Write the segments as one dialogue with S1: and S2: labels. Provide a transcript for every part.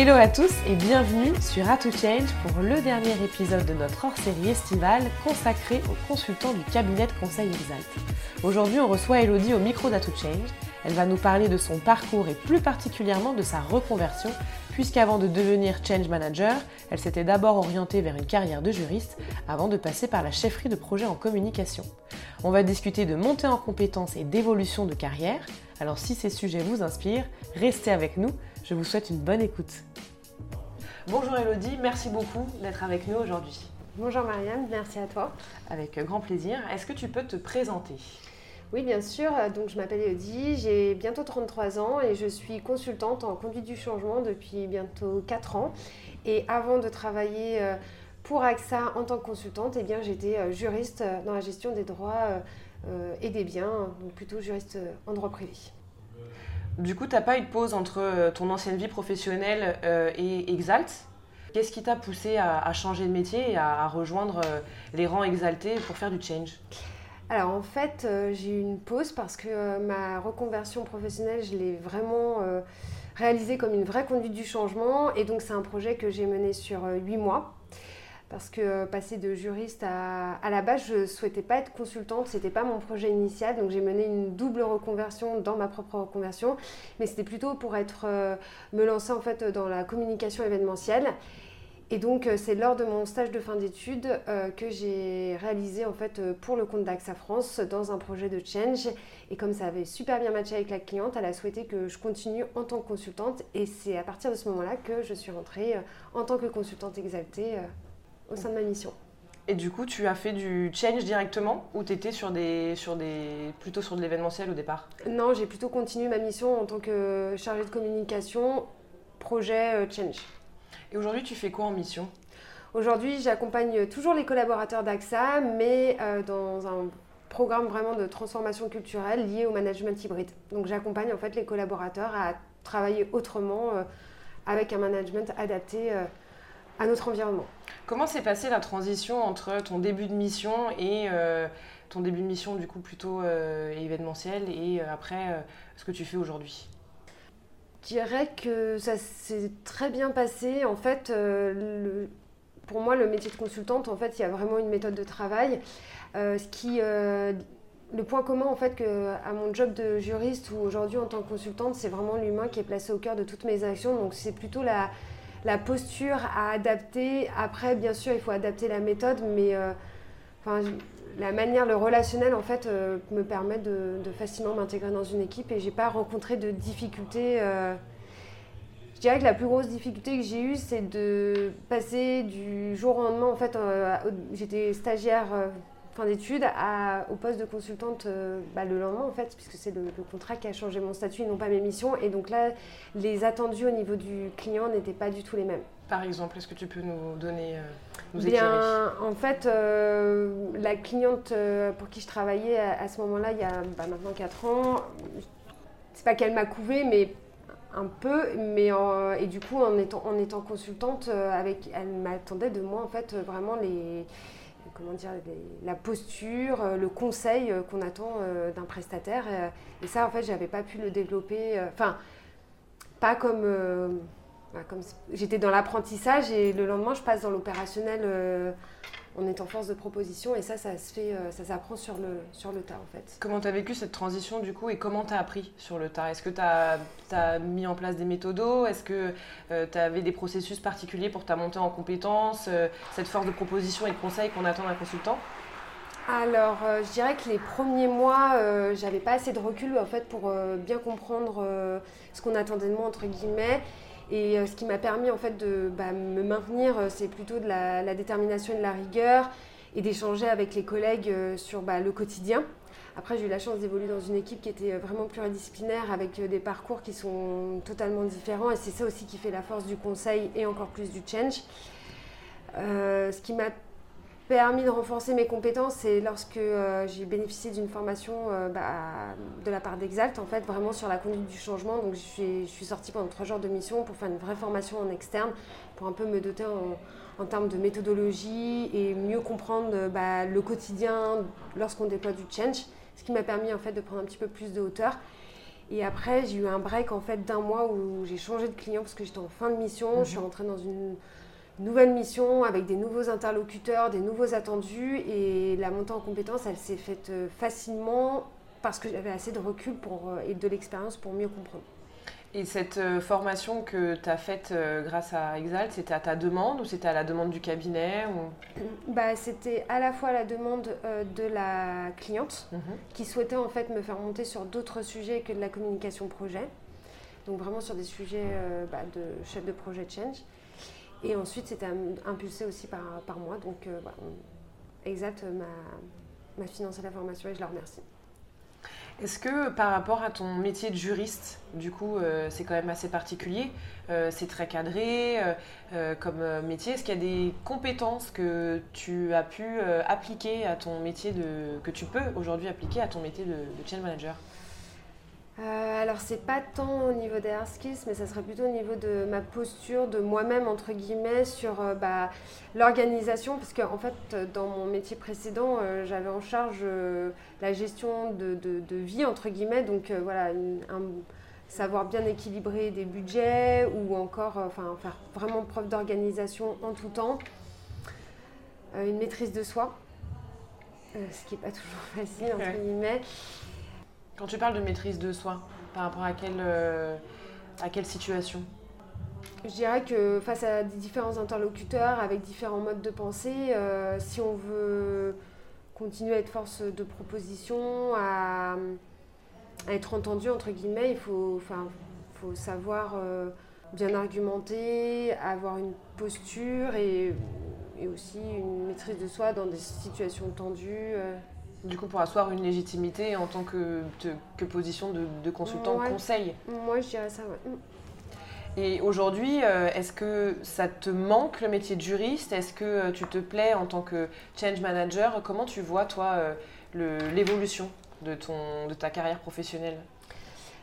S1: Hello à tous et bienvenue sur A Change pour le dernier épisode de notre hors-série estivale consacré aux consultants du cabinet de conseil Exalt. Aujourd'hui, on reçoit Elodie au micro d'A Change. Elle va nous parler de son parcours et plus particulièrement de sa reconversion, puisqu'avant de devenir change manager, elle s'était d'abord orientée vers une carrière de juriste avant de passer par la chefferie de projet en communication. On va discuter de montée en compétences et d'évolution de carrière. Alors si ces sujets vous inspirent, restez avec nous je vous souhaite une bonne écoute. Bonjour Elodie, merci beaucoup d'être avec nous aujourd'hui.
S2: Bonjour Marianne, merci à toi.
S1: Avec grand plaisir. Est-ce que tu peux te présenter?
S2: Oui, bien sûr. Donc, je m'appelle Elodie, j'ai bientôt 33 ans et je suis consultante en conduite du changement depuis bientôt 4 ans. Et avant de travailler euh, pour AXA en tant que consultante, eh j'étais euh, juriste euh, dans la gestion des droits et des biens, donc plutôt juriste en droit privé.
S1: Du coup, tu n'as pas eu de pause entre ton ancienne vie professionnelle et Exalt? Qu'est-ce qui t'a poussé à, changer de métier et à, rejoindre les rangs exaltés pour faire du change?
S2: Alors en fait, j'ai eu une pause parce que ma reconversion professionnelle, je l'ai vraiment réalisée comme une vraie conduite du changement. Et donc c'est un projet que j'ai mené sur huit mois parce que euh, passer de juriste à, à la base, je ne souhaitais pas être consultante, ce n'était pas mon projet initial, donc j'ai mené une double reconversion dans ma propre reconversion, mais c'était plutôt pour être, euh, me lancer en fait dans la communication événementielle. Et donc euh, c'est lors de mon stage de fin d'études que j'ai réalisé en fait pour le compte d'AXA France dans un projet de change. Et comme ça avait super bien matché avec la cliente, elle a souhaité que je continue en tant que consultante. Et c'est à partir de ce moment-là que je suis rentrée en tant que consultante exaltée au sein de ma mission.
S1: Et du coup, tu as fait du change directement ou tu étais sur des, sur des, plutôt sur de l'événementiel au départ?
S2: Non, j'ai plutôt continué ma mission en tant que chargée de communication, projet euh, change.
S1: Et aujourd'hui, tu fais quoi en mission?
S2: Aujourd'hui, j'accompagne toujours les collaborateurs d'AXA, mais euh, dans un programme vraiment de transformation culturelle lié au management hybride. Donc j'accompagne en fait les collaborateurs à travailler autrement euh, avec un management adapté à notre environnement.
S1: Comment s'est passée la transition entre ton début de mission et euh, ton début de mission du coup plutôt euh, événementiel et euh, après ce que tu fais aujourd'hui?
S2: Dirais que ça s'est très bien passé. En fait, pour moi, le métier de consultante, en fait, il y a vraiment une méthode de travail. ce qui le point commun en fait que à mon job de juriste ou aujourd'hui en tant que consultante, c'est vraiment l'humain qui est placé au cœur de toutes mes actions. Donc c'est plutôt la, la posture à adapter. Après, bien sûr, il faut adapter la méthode, mais euh, la manière, le relationnel, en fait, euh, me permet de, facilement m'intégrer dans une équipe et j'ai pas rencontré de difficultés. Euh. je dirais que la plus grosse difficulté que j'ai eue, c'est de passer du jour au lendemain. En fait, j'étais stagiaire fin d'études au poste de consultante euh, bah, le lendemain en fait, puisque c'est le, contrat qui a changé mon statut et non pas mes missions. Et donc là, les attendus au niveau du client n'étaient pas du tout les mêmes.
S1: Par exemple, est-ce que tu peux nous donner, euh, nous
S2: Bien, En fait, euh, la cliente pour qui je travaillais à, ce moment-là, il y a bah, maintenant 4 ans, c'est pas qu'elle m'a couvé, mais un peu, mais et du coup en étant, en étant consultante, avec, elle m'attendait de moi en fait vraiment les, comment dire, la posture, euh, le conseil euh, qu'on attend euh, d'un prestataire. Et ça, en fait, j'avais pas pu le développer. Enfin, pas comme, comme j'étais dans l'apprentissage et le lendemain, je passe dans l'opérationnel on est en force de proposition et ça, ça se fait, euh, ça s'apprend sur le, sur le tas en fait.
S1: Comment tu as vécu cette transition du coup et comment tu as appris sur le tas? Est-ce que tu as, as, mis en place des méthodos? Est-ce que euh, tu avais des processus particuliers pour ta montée en compétences euh, Cette force de proposition et de conseil qu'on attend d'un consultant?
S2: Alors, je dirais que les premiers mois, j'avais pas assez de recul en fait pour bien comprendre ce qu'on attendait de moi entre guillemets. Et euh, ce qui m'a permis en fait de bah, me maintenir, euh, c'est plutôt de la, détermination et de la rigueur et d'échanger avec les collègues euh, sur bah, le quotidien. Après, j'ai eu la chance d'évoluer dans une équipe qui était vraiment pluridisciplinaire avec des parcours qui sont totalement différents et c'est ça aussi qui fait la force du conseil et encore plus du change. ce qui m'a permis de renforcer mes compétences, c'est lorsque euh, j'ai bénéficié d'une formation euh, bah, de la part d'Exalt, en fait, vraiment sur la conduite du changement. Donc, je suis, je suis, sortie pendant trois jours de mission pour faire une vraie formation en externe, pour un peu me doter en, en termes de méthodologie et mieux comprendre euh, bah, le quotidien lorsqu'on déploie du change, ce qui m'a permis en fait de prendre un petit peu plus de hauteur. Et après, j'ai eu un break en fait d'un mois où j'ai changé de client parce que j'étais en fin de mission. Je suis mhm. rentrée dans une nouvelle mission avec des nouveaux interlocuteurs, des nouveaux attendus. Et la montée en compétence, elle s'est faite euh, facilement parce que j'avais assez de recul pour, euh, et de l'expérience pour mieux comprendre.
S1: Et cette euh, formation que tu as faite grâce à Exalt, c'était à ta demande ou c'était à la demande du cabinet ou...
S2: bah, C'était à la fois la demande de la cliente mhm. qui souhaitait en fait me faire monter sur d'autres sujets que de la communication projet. Donc vraiment sur des sujets bah, de chef de projet change. Et ensuite c'était impulsé aussi par, par moi. Donc voilà, Exalt m'a financé la formation et je la remercie.
S1: Est-ce que par rapport à ton métier de juriste, du coup, euh, c'est quand même assez particulier, euh, c'est très cadré euh, comme métier, est-ce qu'il y a des compétences que tu as pu appliquer à ton métier de, que tu peux aujourd'hui appliquer à ton métier de, de manager?
S2: Euh, alors c'est pas tant au niveau des hard skills, mais ça serait plutôt au niveau de ma posture, de moi-même entre guillemets sur euh, bah, l'organisation, parce qu'en en fait dans mon métier précédent, euh, j'avais en charge la gestion de, vie entre guillemets, donc voilà, un, savoir bien équilibrer des budgets ou encore enfin faire vraiment preuve d'organisation en tout temps, une maîtrise de soi, ce qui n'est pas toujours facile entre guillemets.
S1: Quand tu parles de maîtrise de soi, par rapport à quelle, euh, à quelle situation
S2: je dirais que face à différents interlocuteurs avec différents modes de pensée, euh, si on veut continuer à être force de proposition, à, être entendu, entre guillemets, il faut, faut savoir euh, bien argumenter, avoir une posture et, et, aussi une maîtrise de soi dans des situations tendues.
S1: Du coup, pour asseoir une légitimité en tant que, que position de, consultant conseil.
S2: Moi, je dirais ça, ouais. Mm.
S1: Et aujourd'hui, euh, est-ce que ça te manque le métier de juriste? Est-ce que euh, tu te plais en tant que change manager? Comment tu vois, toi, euh, l'évolution de, de ta carrière professionnelle?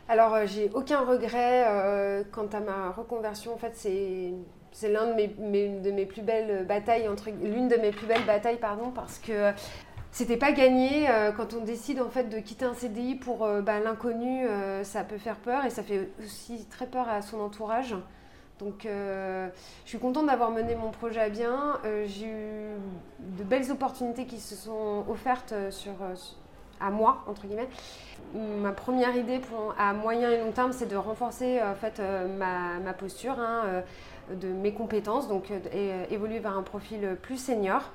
S2: Alors, j'ai aucun regret quant à ma reconversion. En fait, c'est c'est l'un de mes, de mes plus belles batailles entre l'une de mes plus belles batailles pardon parce que c'était pas gagné euh, quand on décide en fait de quitter un CDI pour euh, bah, l'inconnu euh, ça peut faire peur et ça fait aussi très peur à son entourage. Donc je suis contente d'avoir mené mon projet à bien j'ai eu de belles opportunités qui se sont offertes sur, à moi entre guillemets. Ma première idée pour, à moyen et long terme c'est de renforcer en fait ma, posture hein, de mes compétences donc évoluer vers un profil plus senior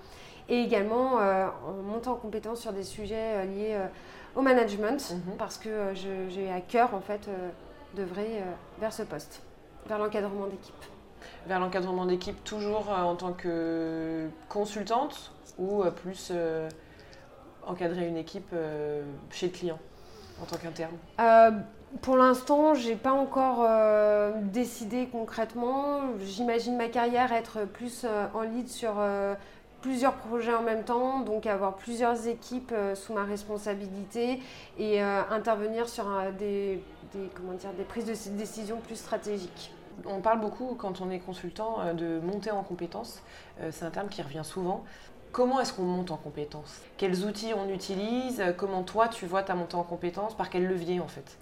S2: et également euh, en montant en compétence sur des sujets euh, liés euh, au management, mhm. parce que j'ai à cœur en fait vers ce poste, vers l'encadrement d'équipe.
S1: Vers l'encadrement d'équipe, toujours en tant que consultante ou plus encadrer une équipe chez le client en tant qu'interne?
S2: Pour l'instant, j'ai pas encore décidé concrètement. J'imagine ma carrière être plus en lead sur plusieurs projets en même temps, donc avoir plusieurs équipes euh, sous ma responsabilité et euh, intervenir sur euh, des, comment dire, des prises de décision plus stratégiques.
S1: On parle beaucoup quand on est consultant de monter en compétences, c'est un terme qui revient souvent. Comment est-ce qu'on monte en compétences? Quels outils on utilise? Comment toi tu vois ta montée en compétences? Par quel levier en fait?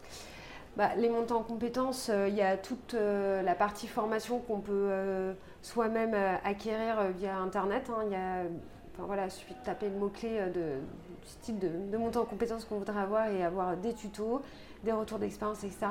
S2: Bah, les montées en compétences, il y a toute la partie formation qu'on peut soi-même euh, acquérir euh, via Internet. Hein. Il y a, enfin, voilà, il suffit de taper le mot-clé euh, de, du style de, de montée en compétences qu'on voudrait avoir et avoir des tutos, des retours d'expérience, etc.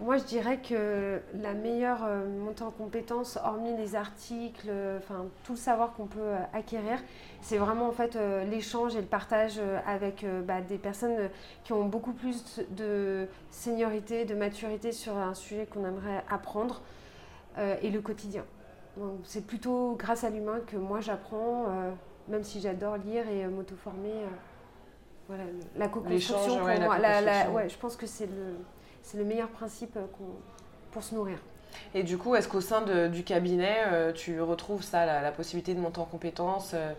S2: Moi, je dirais que la meilleure montée en compétences, hormis les articles, enfin tout le savoir qu'on peut acquérir, c'est vraiment en fait l'échange et le partage avec bah, des personnes qui ont beaucoup plus de seniorité, de maturité sur un sujet qu'on aimerait apprendre et le quotidien. C'est plutôt grâce à l'humain que moi j'apprends, euh, même si j'adore lire et euh, m'auto-former. Euh, voilà, la co-construction pour moi. je pense que c'est le, le meilleur principe pour se nourrir.
S1: Et du coup, est-ce qu'au sein du cabinet, euh, tu retrouves ça, la, possibilité de monter en compétences euh,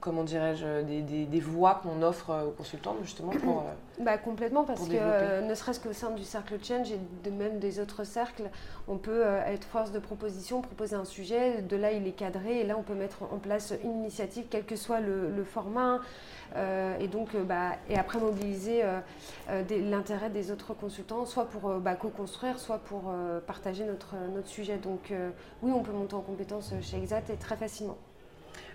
S1: comment dirais-je, des, des, voies qu'on offre aux consultants justement pour...
S2: bah, complètement, parce que ne serait-ce qu'au sein du cercle Change et de même des autres cercles, on peut être force de proposition, proposer un sujet, de là il est cadré, et là on peut mettre en place une initiative, quel que soit le, le format. Euh, et donc, euh, bah, et après mobiliser euh, l'intérêt des autres consultants, soit pour bah, co-construire, soit pour partager notre, notre sujet. Donc oui, on peut monter en compétence chez Exact et très facilement.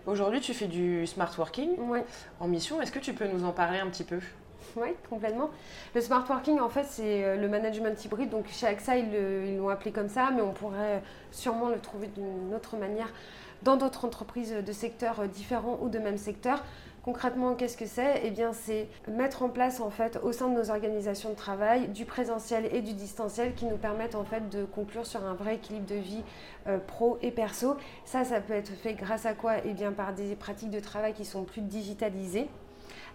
S1: Aujourd'hui, tu fais du smart working en mission. Est-ce que tu peux nous en parler un petit peu?
S2: Oui, complètement. Le smart working, en fait, c'est le management hybride. Donc, chez AXA, ils l'ont appelé comme ça, mais on pourrait sûrement le trouver d'une autre manière dans d'autres entreprises de secteurs différents ou de même secteur. Concrètement, qu'est-ce que c'est? Eh c'est mettre en place en fait au sein de nos organisations de travail du présentiel et du distanciel qui nous permettent en fait de conclure sur un vrai équilibre de vie euh, pro et perso. Ça, ça peut être fait grâce à quoi? Eh bien, par des pratiques de travail qui sont plus digitalisées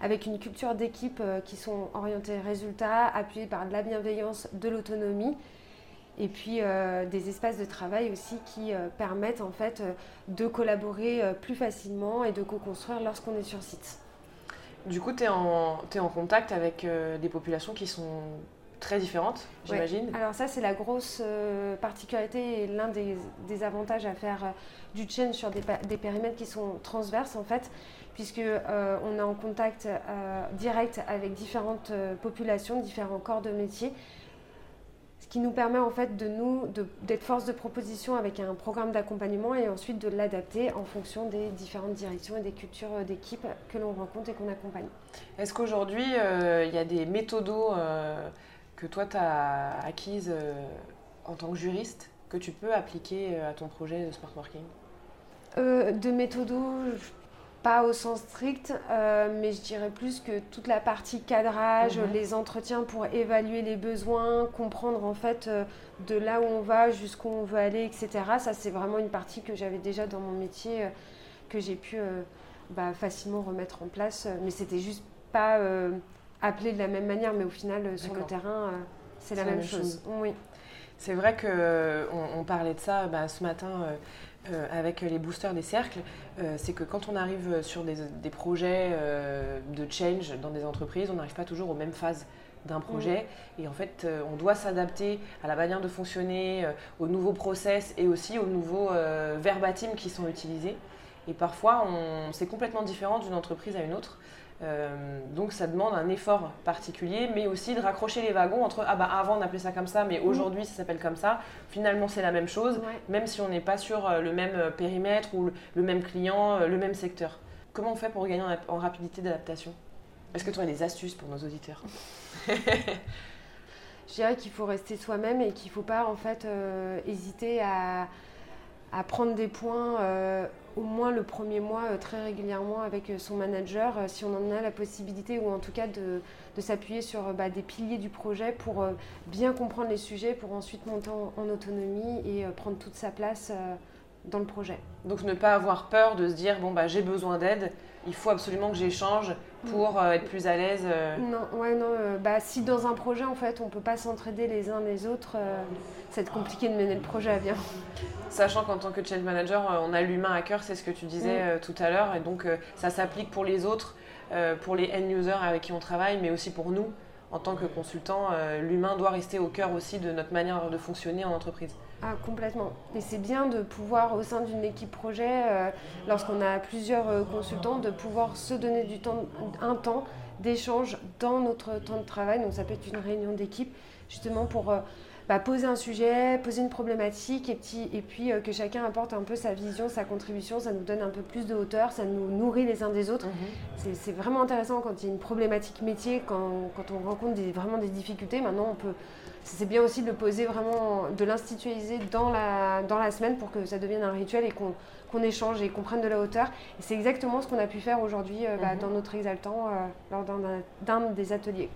S2: avec une culture d'équipe euh, qui sont orientées résultats, appuyées par de la bienveillance, de l'autonomie et puis euh, des espaces de travail aussi qui euh, permettent en fait euh, de collaborer plus facilement et de co-construire lorsqu'on est sur site.
S1: Du coup, tu es, en contact avec des populations qui sont très différentes, j'imagine.
S2: Alors ça, c'est la grosse particularité et l'un des, avantages à faire du change sur des, des, périmètres qui sont transverses en fait, puisque on est en contact direct avec différentes populations, différents corps de métier ce qui nous permet en fait de nous d'être force de proposition avec un programme d'accompagnement et ensuite de l'adapter en fonction des différentes directions et des cultures euh, d'équipe que l'on rencontre et qu'on accompagne.
S1: Est-ce qu'aujourd'hui euh, il y a des méthodos euh, que toi tu as acquises en tant que juriste que tu peux appliquer à ton projet de smart working?
S2: De méthodos, pas au sens strict, euh, mais je dirais plus que toute la partie cadrage, mhm. les entretiens pour évaluer les besoins, comprendre en fait euh, de là où on va, jusqu'où on veut aller, etc. Ça, c'est vraiment une partie que j'avais déjà dans mon métier, euh, que j'ai pu bah, facilement remettre en place. mais c'était juste pas appelé de la même manière, mais au final, sur le terrain, c'est la, même, chose. Oui.
S1: C'est vrai qu'on on parlait de ça bah, ce matin euh, avec les boosters des cercles, euh, c'est que quand on arrive sur des, projets euh, de change dans des entreprises, on n'arrive pas toujours aux mêmes phases d'un projet. Mm. Et en fait, on doit s'adapter à la manière de fonctionner, aux nouveaux process et aussi aux nouveaux verbatim qui sont utilisés. Et parfois, c'est complètement différent d'une entreprise à une autre. Euh, donc ça demande un effort particulier, mais aussi de raccrocher les wagons entre ah bah avant on appelait ça comme ça, mais aujourd'hui ça s'appelle comme ça. Finalement c'est la même chose, même si on n'est pas sur euh, le même euh, périmètre ou le même client, le même secteur. Comment on fait pour gagner en rapidité d'adaptation? Est-ce que tu as des astuces pour nos auditeurs?
S2: Je dirais qu'il faut rester soi-même et qu'il ne faut pas en fait hésiter à, à prendre des points euh, au moins le premier mois euh, très régulièrement avec euh, son manager si on en a la possibilité ou en tout cas de, s'appuyer sur bah, des piliers du projet pour bien comprendre les sujets pour ensuite monter en, autonomie et prendre toute sa place dans le projet.
S1: Donc ne pas avoir peur de se dire bon bah j'ai besoin d'aide, il faut absolument que j'échange pour être plus à l'aise.
S2: Non, ouais, non. bah, si dans un projet en fait on peut pas s'entraider les uns les autres, c'est compliqué de mener le projet à bien.
S1: Sachant qu'en tant que change manager, euh, on a l'humain à cœur, c'est ce que tu disais mm. euh, tout à l'heure, et donc euh, ça s'applique pour les autres, pour les end users avec qui on travaille, mais aussi pour nous en tant que consultant. l'humain doit rester au cœur aussi de notre manière de fonctionner en entreprise.
S2: Ah, complètement. Et c'est bien de pouvoir, au sein d'une équipe projet, lorsqu'on a plusieurs consultants, de pouvoir se donner du temps, un temps d'échange dans notre temps de travail. Donc ça peut être une réunion d'équipe, justement pour bah, poser un sujet, poser une problématique et, petit, et puis euh, que chacun apporte un peu sa vision, sa contribution. Ça nous donne un peu plus de hauteur, ça nous nourrit les uns des autres. Mhm. C'est vraiment intéressant quand il y a une problématique métier, quand, quand on rencontre des, vraiment des difficultés. Maintenant, on peut. C'est bien aussi de le poser vraiment, de l'institualiser dans la, dans la semaine pour que ça devienne un rituel et qu'on échange et qu'on prenne de la hauteur. Et c'est exactement ce qu'on a pu faire aujourd'hui euh, bah, mhm. dans notre exaltant euh, lors d'un des ateliers.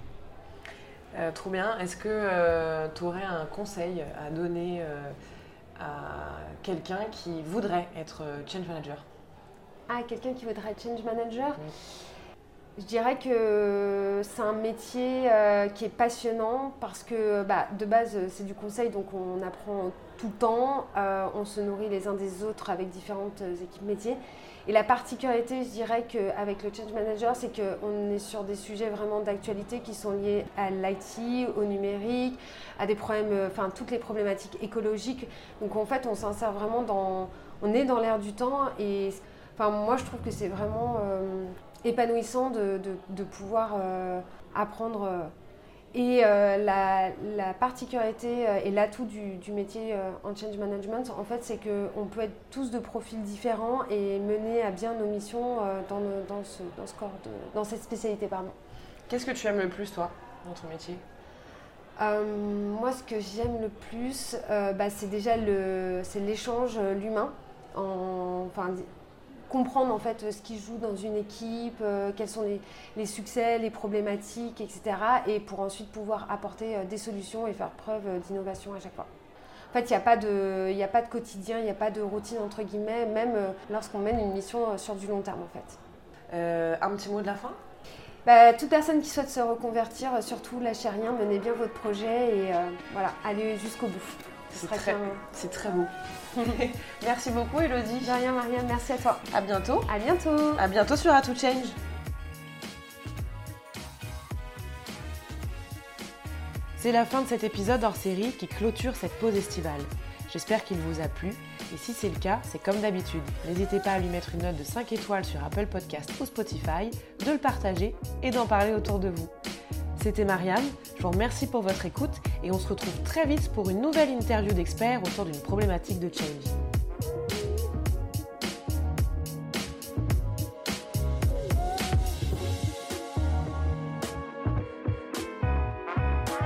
S1: Euh, trop bien. Est-ce que euh, tu aurais un conseil à donner euh, à quelqu'un qui voudrait être change manager?
S2: Ah, quelqu'un qui voudrait être change manager? Je dirais que c'est un métier euh, qui est passionnant parce que bah, de base c'est du conseil donc on apprend tout le temps, euh, on se nourrit les uns des autres avec différentes équipes métiers. Et la particularité, je dirais, qu'avec le Change Manager, c'est qu'on est sur des sujets vraiment d'actualité qui sont liés à l'IT, au numérique, à des problèmes, euh, enfin toutes les problématiques écologiques. Donc en fait, on s'insère vraiment dans, on est dans l'air du temps et enfin moi je trouve que c'est vraiment épanouissant de, de, pouvoir euh, apprendre. Euh, et euh, la, la, particularité et l'atout du, du, métier en change management, en fait, c'est qu'on peut être tous de profils différents et mener à bien nos missions dans, dans, ce, dans, ce corps de, dans cette spécialité.
S1: Qu'est-ce que tu aimes le plus, toi, dans ton métier?
S2: Moi, ce que j'aime le plus, bah, c'est déjà l'échange, l'humain. Enfin, comprendre en fait ce qui joue dans une équipe, euh, quels sont les, succès, les problématiques, etc. Et pour ensuite pouvoir apporter euh, des solutions et faire preuve euh, d'innovation à chaque fois. En fait, il n'y a, pas de, a pas de quotidien, il n'y a pas de routine entre guillemets, même lorsqu'on mène une mission sur du long terme en fait.
S1: un petit mot de la fin?
S2: Bah, toute personne qui souhaite se reconvertir, surtout lâchez rien, menez bien votre projet et voilà, allez jusqu'au bout.
S1: C'est très, très beau. merci beaucoup Elodie.
S2: De rien Marianne, merci à toi.
S1: À bientôt.
S2: À bientôt.
S1: À bientôt sur A Change. C'est la fin de cet épisode hors série qui clôture cette pause estivale. J'espère qu'il vous a plu et si c'est le cas, c'est comme d'habitude. N'hésitez pas à lui mettre une note de 5 étoiles sur Apple Podcast ou Spotify, de le partager et d'en parler autour de vous. C'était Marianne, je vous remercie pour votre écoute et on se retrouve très vite pour une nouvelle interview d'experts autour d'une problématique de change.